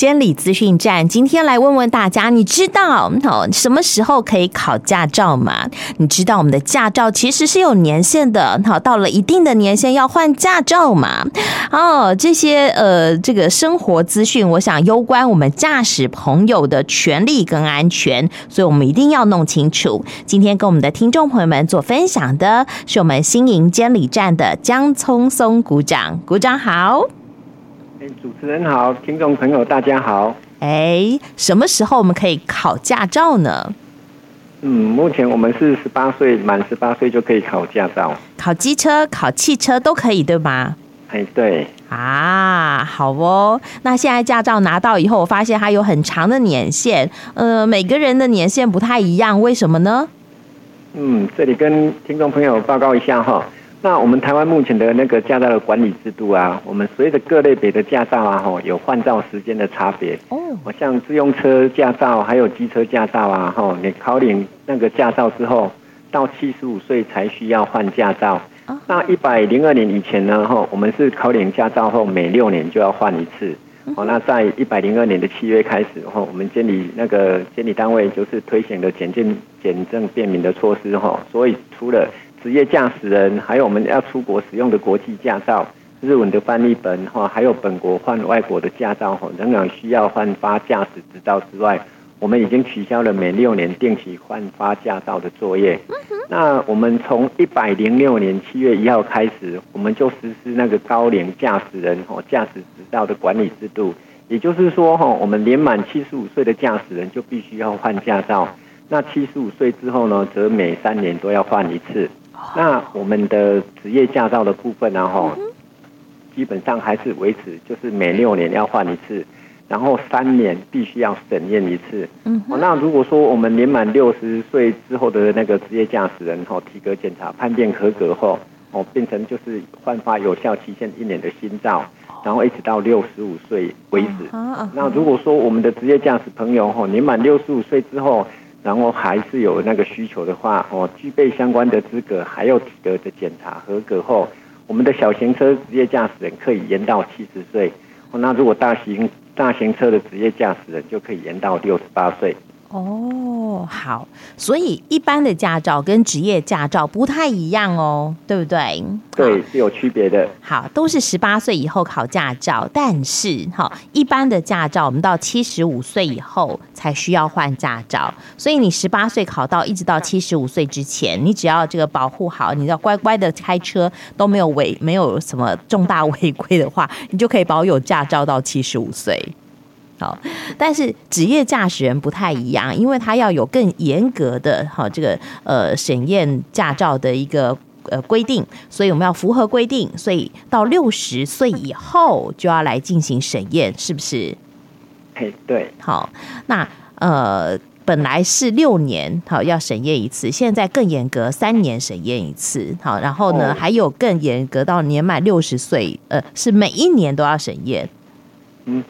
监理资讯站，今天来问问大家，你知道哦什么时候可以考驾照吗？你知道我们的驾照其实是有年限的，好，到了一定的年限要换驾照吗？哦，这些呃，这个生活资讯，我想攸关我们驾驶朋友的权利跟安全，所以我们一定要弄清楚。今天跟我们的听众朋友们做分享的是我们新营监理站的江聪松股长，股长好。主持人好，听众朋友大家好。哎，什么时候我们可以考驾照呢？嗯，目前我们是十八岁，满十八岁就可以考驾照。考机车、考汽车都可以，对吗？哎，对。啊，好哦。那现在驾照拿到以后，我发现它有很长的年限，呃，每个人的年限不太一样，为什么呢？嗯，这里跟听众朋友报告一下哈。那我们台湾目前的那个驾照的管理制度啊，我们随着各类别的驾照啊，吼，有换照时间的差别。哦。我像自用车驾照还有机车驾照啊，吼，你考领那个驾照之后，到七十五岁才需要换驾照。那一百零二年以前呢，吼，我们是考领驾照后每六年就要换一次。哦。那在一百零二年的七月开始后，我们监理那个监理单位就是推行了检验检证便民的措施，吼，所以除了职业驾驶人，还有我们要出国使用的国际驾照、日文的翻译本哈，还有本国换外国的驾照哈，仍然需要换发驾驶执照之外，我们已经取消了每六年定期换发驾照的作业。那我们从一百零六年七月一号开始，我们就实施那个高龄驾驶人哈驾驶执照的管理制度，也就是说哈，我们年满七十五岁的驾驶人就必须要换驾照，那七十五岁之后呢，则每三年都要换一次。那我们的职业驾照的部分呢，哈，基本上还是维持，就是每六年要换一次，然后三年必须要审验一次。嗯，那如果说我们年满六十岁之后的那个职业驾驶人，哈，体格检查判定合格后，哦，变成就是换发有效期限一年的新照，然后一直到六十五岁为止。那如果说我们的职业驾驶朋友，哈，年满六十五岁之后，然后还是有那个需求的话，哦，具备相关的资格，还有体格的检查合格后，我们的小型车职业驾驶人可以延到七十岁。那如果大型大型车的职业驾驶人就可以延到六十八岁。哦，好，所以一般的驾照跟职业驾照不太一样哦，对不对？对，是有区别的。好，都是十八岁以后考驾照，但是哈，一般的驾照我们到七十五岁以后才需要换驾照，所以你十八岁考到一直到七十五岁之前，你只要这个保护好，你要乖乖的开车，都没有违，没有什么重大违规的话，你就可以保有驾照到七十五岁。好，但是职业驾驶人不太一样，因为他要有更严格的哈这个呃审验驾照的一个呃规定，所以我们要符合规定，所以到六十岁以后就要来进行审验，是不是？嘿，对。好，那呃本来是六年好要审验一次，现在更严格，三年审验一次。好，然后呢、哦、还有更严格到年满六十岁，呃是每一年都要审验。嗯。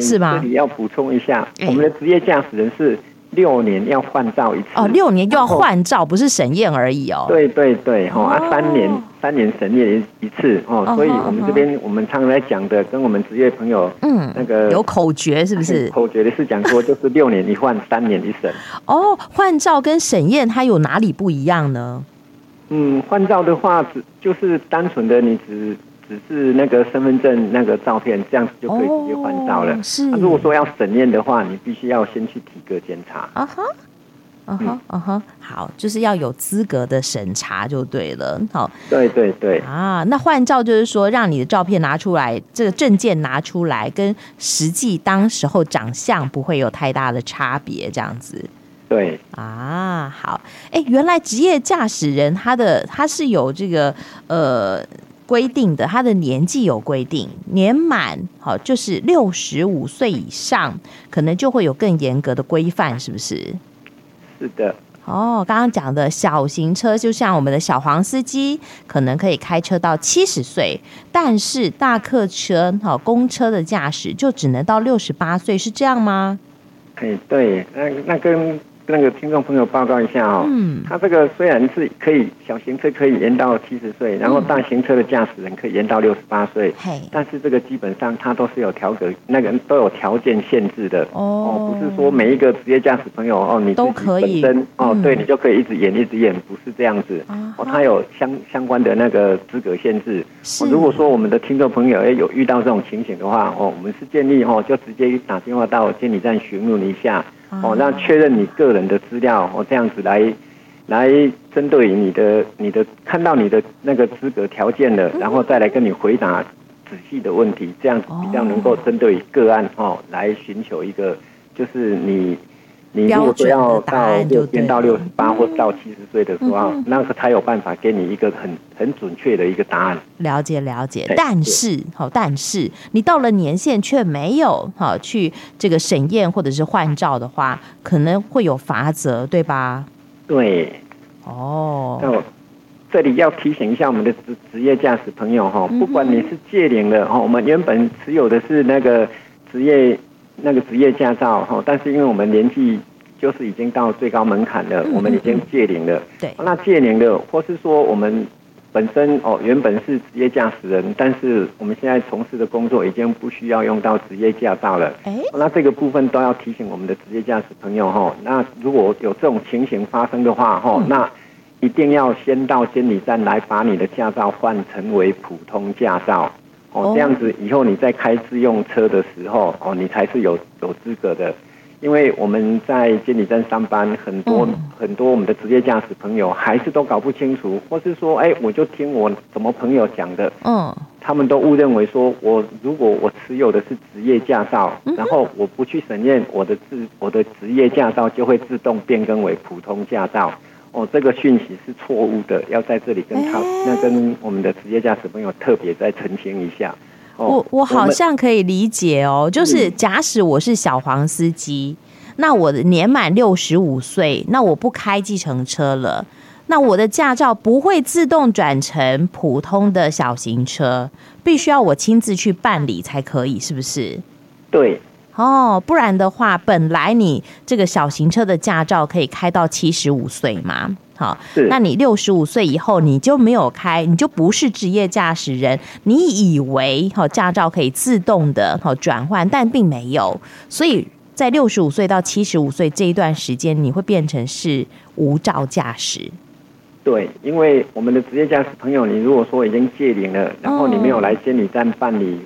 是吧？这里要补充一下，我们的职业驾驶人是六年要换照一次。哦，六年就要换照，不是审验而已哦。对对对，哈啊，三年三年审验一次哦，所以我们这边我们常常在讲的，跟我们职业朋友，嗯，那个有口诀是不是？口诀的是讲说，就是六年一换，三年一审。哦，换照跟审验它有哪里不一样呢？嗯，换照的话，只就是单纯的你只。只是那个身份证那个照片，这样子就可以直接换照了。哦、是。那如果说要审验的话，你必须要先去体格检查。啊哈，啊哈，啊哈，好，就是要有资格的审查就对了。好，对对对。啊，那换照就是说，让你的照片拿出来，这个证件拿出来，跟实际当时候长相不会有太大的差别，这样子。对。啊，好。哎、欸，原来职业驾驶人他的他是有这个呃。规定的，他的年纪有规定，年满好就是六十五岁以上，可能就会有更严格的规范，是不是？是的。哦，刚刚讲的小型车，就像我们的小黄司机，可能可以开车到七十岁，但是大客车、好公车的驾驶就只能到六十八岁，是这样吗？哎，对，那那跟那个听众朋友报告一下哦，嗯，他这个虽然是可以小型车可以延到七十岁，然后大型车的驾驶人可以延到六十八岁，嗯，但是这个基本上它都是有条格，那个都有条件限制的。哦，哦，不是说每一个职业驾驶朋友哦，你自己本身哦，嗯，对你就可以一直延一直延，不是这样子。哦，它有相相关的那个资格限制。是，如果说我们的听众朋友哎有遇到这种情形的话哦，我们是建议哦就直接打电话到监理站询问一下。哦，那确认你个人的资料，哦，这样子来，来针对你的你的看到你的那个资格条件了，然后再来跟你回答仔细的问题，这样子比较能够针对个案哦来寻求一个就是你。你如果说要到六变到六十八或到七十岁的时候，嗯，那个才有办法给你一个很很准确的一个答案。了解了解，但是好，但是你到了年限却没有好去这个审验或者是换照的话，可能会有罚则，对吧？对。哦。那我这里要提醒一下我们的职职业驾驶朋友哈，不管你是借领的哈，我们原本持有的是那个职业。那个职业驾照哈，但是因为我们年纪就是已经到最高门槛了，我们已经届龄了。对，那届龄了，或是说我们本身哦原本是职业驾驶人，但是我们现在从事的工作已经不需要用到职业驾照了。哎，那这个部分都要提醒我们的职业驾驶朋友哈。那如果有这种情形发生的话哈，那一定要先到监理站来把你的驾照换成为普通驾照。哦，这样子以后你在开自用车的时候，哦，你才是有有资格的。因为我们在监理站上班，很多、嗯、很多我们的职业驾驶朋友还是都搞不清楚，或是说，哎，我就听我什么朋友讲的，嗯，他们都误认为说，我如果我持有的是职业驾照，然后我不去审验我的自我的职业驾照就会自动变更为普通驾照。哦，这个讯息是错误的，要在这里跟他、欸、那跟我们的职业驾驶朋友特别再澄清一下。哦、我我好像可以理解哦，就是假使我是小黄司机，嗯、那我的年满六十五岁，那我不开计程车了，那我的驾照不会自动转成普通的小型车，必须要我亲自去办理才可以，是不是？对。哦，不然的话，本来你这个小型车的驾照可以开到七十五岁嘛，好，那你六十五岁以后你就没有开，你就不是职业驾驶人，你以为好驾照可以自动的好转换，但并没有，所以在六十五岁到七十五岁这一段时间，你会变成是无照驾驶。对，因为我们的职业驾驶朋友，你如果说已经届龄了，然后你没有来监理站办理。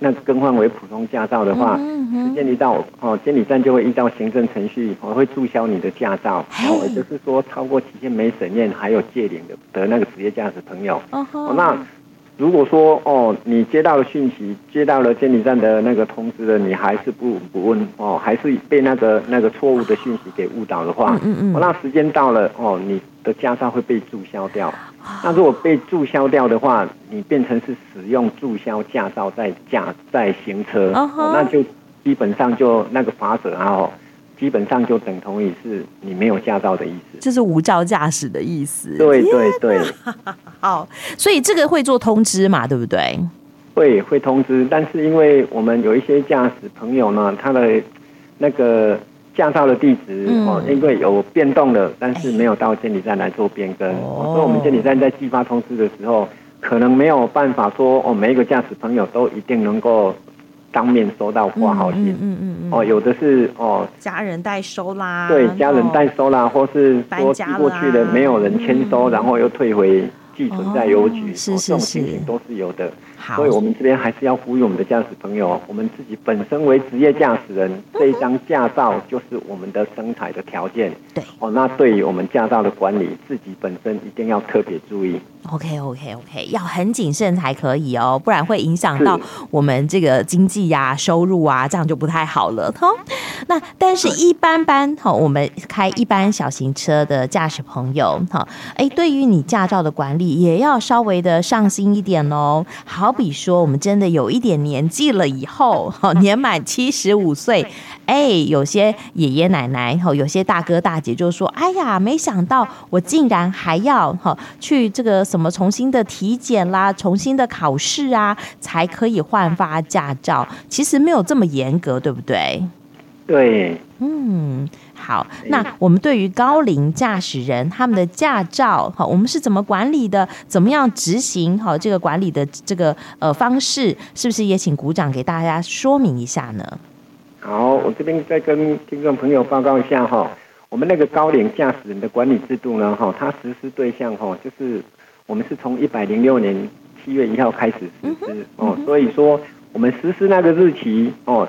那更换为普通驾照的话，时间一到哦，监理站就会依照行政程序，我会注销你的驾照。哦，也就是说，超过期限没审验还有借领的的那个职业驾驶朋友。哦，那如果说哦，你接到了讯息，接到了监理站的那个通知了，你还是不不问哦，还是被那个那个错误的讯息给误导的话，嗯嗯，那时间到了哦，你的驾照会被注销掉。那如果被注销掉的话，你变成是使用注销驾照在驾在行车，uh -huh. 那就基本上就那个罚则啊，基本上就等同于是你没有驾照的意思，就是无照驾驶的意思。对对对，好，所以这个会做通知嘛，对不对？会会通知，但是因为我们有一些驾驶朋友呢，他的那个。驾照的地址哦，因为有变动了，但是没有到监理站来做变更，所以我们监理站在寄发通知的时候，可能没有办法说哦，每一个驾驶朋友都一定能够当面收到挂号信，嗯嗯嗯，哦，有的是哦，家人代收啦，对，家人代收啦，或是说寄过去的没有人签收，然后又退回。寄存在邮局，这种情形都是有的。所以我们这边还是要呼吁我们的驾驶朋友，我们自己本身为职业驾驶人，这一张驾照就是我们的生产的条件。对，哦，那对于我们驾照的管理，自己本身一定要特别注意。OK OK OK，要很谨慎才可以哦，不然会影响到我们这个经济呀、啊、收入啊，这样就不太好了。哈，那但是一般般哈，我们开一般小型车的驾驶朋友哈，哎，对于你驾照的管理也要稍微的上心一点哦。好比说，我们真的有一点年纪了以后，哈，年满七十五岁，哎，有些爷爷奶奶哈，有些大哥大姐就说，哎呀，没想到我竟然还要哈去这个什么。重新的体检啦，重新的考试啊，才可以换发驾照。其实没有这么严格，对不对？对，嗯，好。那我们对于高龄驾驶人他们的驾照，好，我们是怎么管理的？怎么样执行好这个管理的这个呃方式？是不是也请鼓掌给大家说明一下呢？好，我这边再跟听众朋友报告一下哈，我们那个高龄驾驶人的管理制度呢，哈，它实施对象哈，就是我们是从一百零六年七月一号开始实施哦，所以说我们实施那个日期哦。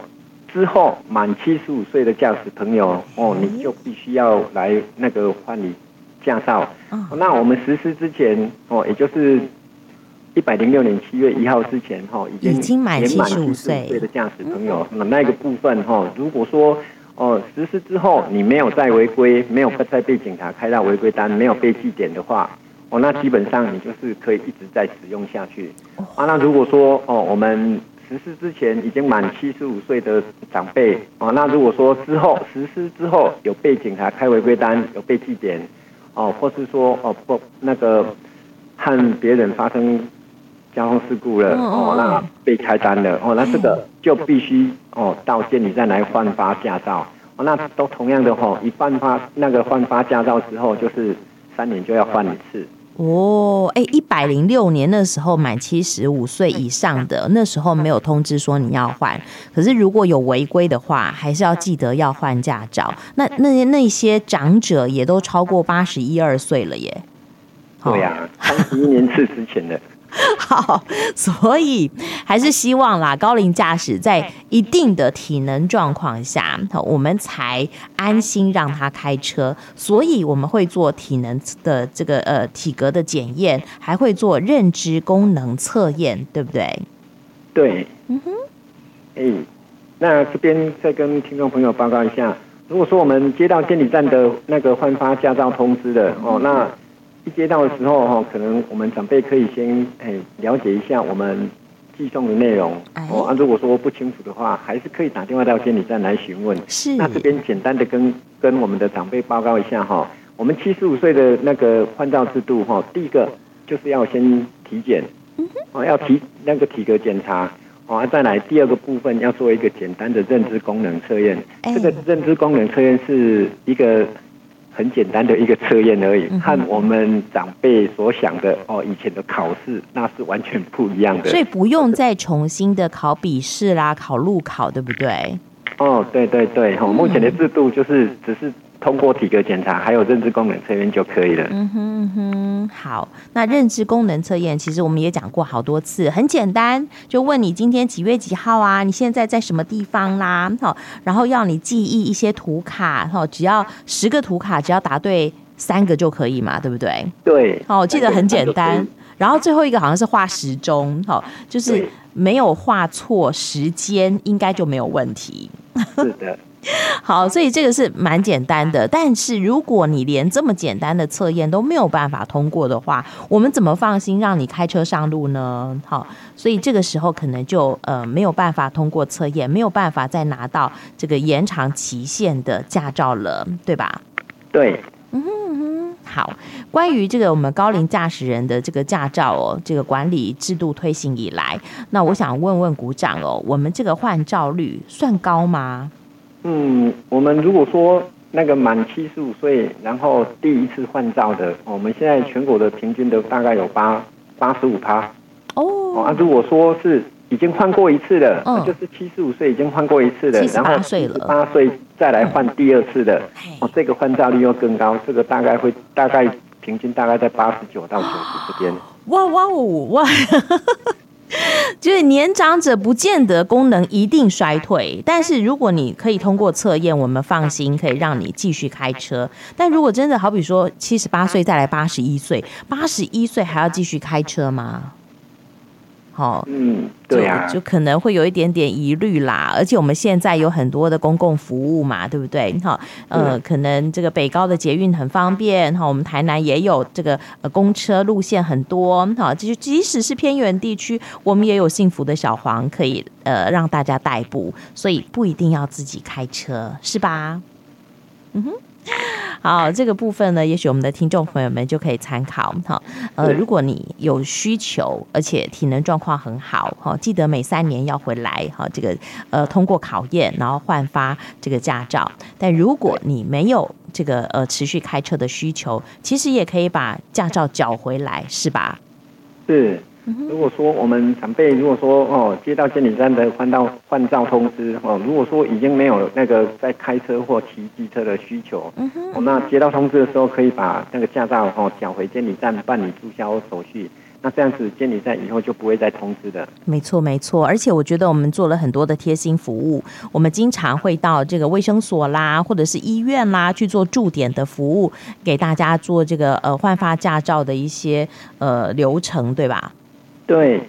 之后满七十五岁的驾驶朋友哦，你就必须要来那个换理驾照。那我们实施之前哦，也就是一百零六年七月一号之前哈，已经满七十五岁的驾驶朋友，那那个部分哈，如果说哦实施之后你没有再违规，没有再被警察开到违规单，没有被记点的话，哦，那基本上你就是可以一直在使用下去。啊，那如果说哦我们实施之前已经满七十五岁的长辈哦，那如果说之后实施之后有被警察开违规单，有被记点哦，或是说哦不那个和别人发生交通事故了哦，那被开单了哦，那这个就必须哦到监理站来换发驾照哦，那都同样的哦，一换发那个换发驾照之后，就是三年就要换一次。哦，哎，一百零六年那时候满七十五岁以上的，那时候没有通知说你要换，可是如果有违规的话，还是要记得要换驾照。那那那些长者也都超过八十一二岁了耶。对呀、啊，三十一年次之前的。好，所以还是希望啦，高龄驾驶在一定的体能状况下，我们才安心让他开车。所以我们会做体能的这个呃体格的检验，还会做认知功能测验，对不对？对，嗯哼，哎，那这边再跟听众朋友报告一下，如果说我们接到监理站的那个换发驾照通知的哦，那。一接到的时候哈，可能我们长辈可以先诶了解一下我们寄送的内容哦。啊，如果说不清楚的话，还是可以打电话到监理站来询问。是。那这边简单的跟跟我们的长辈报告一下哈，我们七十五岁的那个换照制度哈，第一个就是要先体检，哦，要体那个体格检查哦，再来第二个部分要做一个简单的认知功能测验。这个认知功能测验是一个。很简单的一个测验而已，和我们长辈所想的哦，以前的考试那是完全不一样的。所以不用再重新的考笔试啦，考路考，对不对？哦，对对对，我，目前的制度就是只是。通过体格检查，还有认知功能测验就可以了。嗯哼嗯哼，好。那认知功能测验其实我们也讲过好多次，很简单，就问你今天几月几号啊？你现在在什么地方啦？好，然后要你记忆一些图卡，哈，只要十个图卡，只要答对三个就可以嘛，对不对？对。哦，我记得很简单。然后最后一个好像是画时钟，好，就是没有画错时间，应该就没有问题。是的。好，所以这个是蛮简单的。但是如果你连这么简单的测验都没有办法通过的话，我们怎么放心让你开车上路呢？好，所以这个时候可能就呃没有办法通过测验，没有办法再拿到这个延长期限的驾照了，对吧？对，嗯。好，关于这个我们高龄驾驶人的这个驾照哦，这个管理制度推行以来，那我想问问股长哦，我们这个换照率算高吗？嗯，我们如果说那个满七十五岁，然后第一次换照的，我们现在全国的平均都大概有八八十五趴。哦，啊，如果说是已经换过一次的，哦、就是七十五岁已经换过一次的，然后八岁再来换第二次的，哦，这个换照率又更高，这个大概会大概平均大概在八十九到九十之间。哇哇哦哇！就是年长者不见得功能一定衰退，但是如果你可以通过测验，我们放心可以让你继续开车。但如果真的好比说七十八岁再来八十一岁，八十一岁还要继续开车吗？哦，嗯，对、啊，就可能会有一点点疑虑啦。而且我们现在有很多的公共服务嘛，对不对？哈，呃，可能这个北高的捷运很方便哈，我们台南也有这个呃公车路线很多哈，就即使是偏远地区，我们也有幸福的小黄可以呃让大家代步，所以不一定要自己开车，是吧？嗯哼。好，这个部分呢，也许我们的听众朋友们就可以参考哈。呃，如果你有需求，而且体能状况很好，哈，记得每三年要回来哈，这个呃通过考验，然后换发这个驾照。但如果你没有这个呃持续开车的需求，其实也可以把驾照缴回来，是吧？是。如果说我们长辈如果说哦接到监理站的换到换照通知哦，如果说已经没有那个在开车或骑机车的需求，嗯哼，哦，那接到通知的时候可以把那个驾照哦缴回监理站办理注销手续，那这样子监理站以后就不会再通知的。没错没错，而且我觉得我们做了很多的贴心服务，我们经常会到这个卫生所啦，或者是医院啦去做驻点的服务，给大家做这个呃换发驾照的一些呃流程，对吧？对，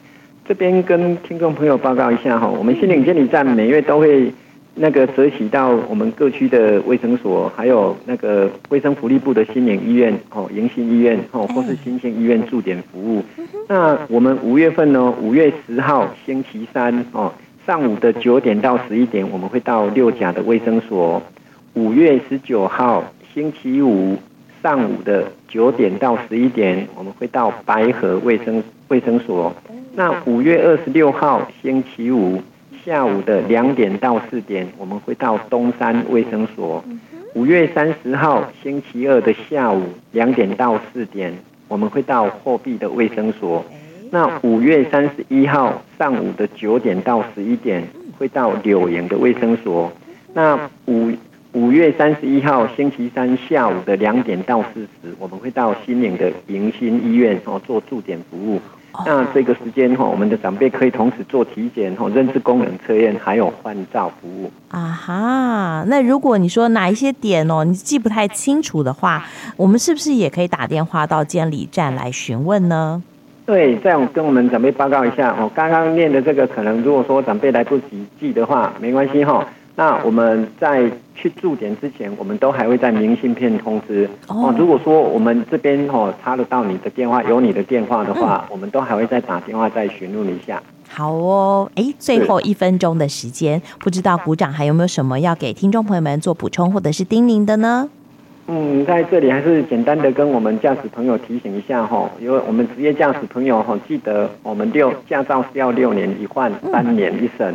这边跟听众朋友报告一下哈，我们心灵监理站每月都会那个折起到我们各区的卫生所，还有那个卫生福利部的心灵医院哦，迎新医院哦，或是新兴医院驻点服务。那我们五月份呢，五月十号星期三哦，上午的九点到十一点，我们会到六甲的卫生所。五月十九号星期五上午的九点到十一点，我们会到白河卫生。卫生所，那五月二十六号星期五下午的两点到四点，我们会到东山卫生所。五月三十号星期二的下午两点到四点，我们会到货币的卫生所。那五月三十一号上午的九点到十一点，会到柳营的卫生所。那五五月三十一号星期三下午的两点到四时，我们会到新营的迎新医院哦做驻点服务。那这个时间哈，我们的长辈可以同时做体检、哈认知功能测验，还有换照服务。啊哈，那如果你说哪一些点哦，你记不太清楚的话，我们是不是也可以打电话到监理站来询问呢？对，这样跟我们长辈报告一下哦。刚刚念的这个，可能如果说长辈来不及记的话，没关系哈。那我们在去驻点之前，我们都还会在明信片通知哦。如果说我们这边哦查得到你的电话，有你的电话的话，嗯、我们都还会再打电话再询问一下。好哦，哎，最后一分钟的时间，不知道股长还有没有什么要给听众朋友们做补充或者是叮咛的呢？嗯，在这里还是简单的跟我们驾驶朋友提醒一下哈，因为我们职业驾驶朋友哈，记得我们六驾照是要六年一换，三年一审。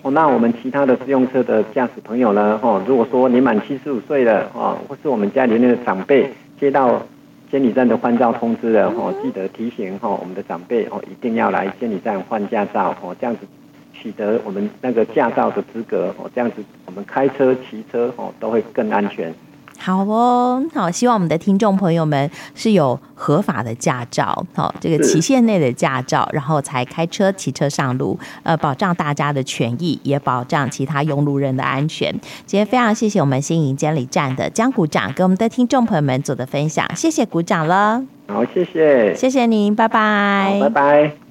哦，那我们其他的自用车的驾驶朋友呢？哦，如果说年满七十五岁了，哦，或是我们家里面的长辈接到监理站的换照通知了，哦，记得提醒哦，我们的长辈哦，一定要来监理站换驾照，哦，这样子取得我们那个驾照的资格，哦，这样子我们开车、骑车哦都会更安全。好哦，好，希望我们的听众朋友们是有合法的驾照，好，这个期限内的驾照，然后才开车、骑车上路，呃，保障大家的权益，也保障其他用路人的安全。今天非常谢谢我们新营监理站的江股长跟我们的听众朋友们做的分享，谢谢股长了。好，谢谢，谢谢您，拜拜，拜拜。